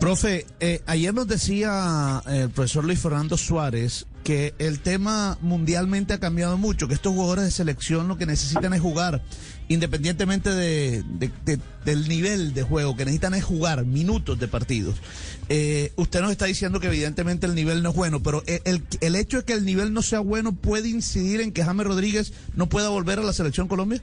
Profe, eh, ayer nos decía eh, el profesor Luis Fernando Suárez que el tema mundialmente ha cambiado mucho, que estos jugadores de selección lo que necesitan es jugar, independientemente de, de- de- del nivel de juego, que necesitan es jugar minutos de partidos. Eh, usted nos está diciendo que evidentemente el nivel no es bueno, pero el, el- el hecho de que el nivel no sea bueno puede incidir en que James Rodríguez no pueda volver a la selección Colombia.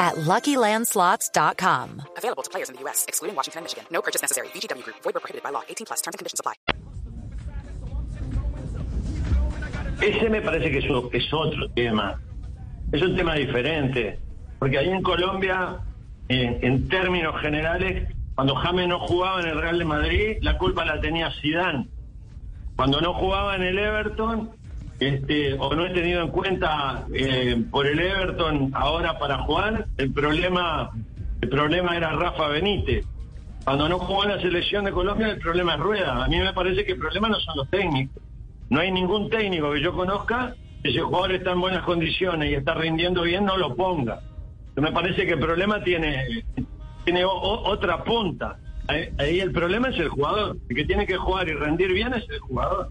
at LuckyLandSlots.com. Available to players in the U.S., excluding Washington and Michigan. No purchase necessary. VGW Group. Void where prohibited by law. 18 plus. Terms and conditions apply. Ese me parece que es, otro tema. Es un tema diferente. Porque ahí en Colombia, en, en términos generales, cuando James no jugaba en el Real de Madrid, la culpa la tenía Zidane. Cuando no jugaba en el Everton, este, o no he tenido en cuenta eh, por el Everton ahora para jugar, el problema, el problema era Rafa Benítez. Cuando no jugó en la selección de Colombia, el problema es Rueda. A mí me parece que el problema no son los técnicos. No hay ningún técnico que yo conozca que si el jugador está en buenas condiciones y está rindiendo bien, no lo ponga. Me parece que el problema tiene, tiene otra punta. Ahí, ahí el problema es el jugador. El que tiene que jugar y rendir bien es el jugador.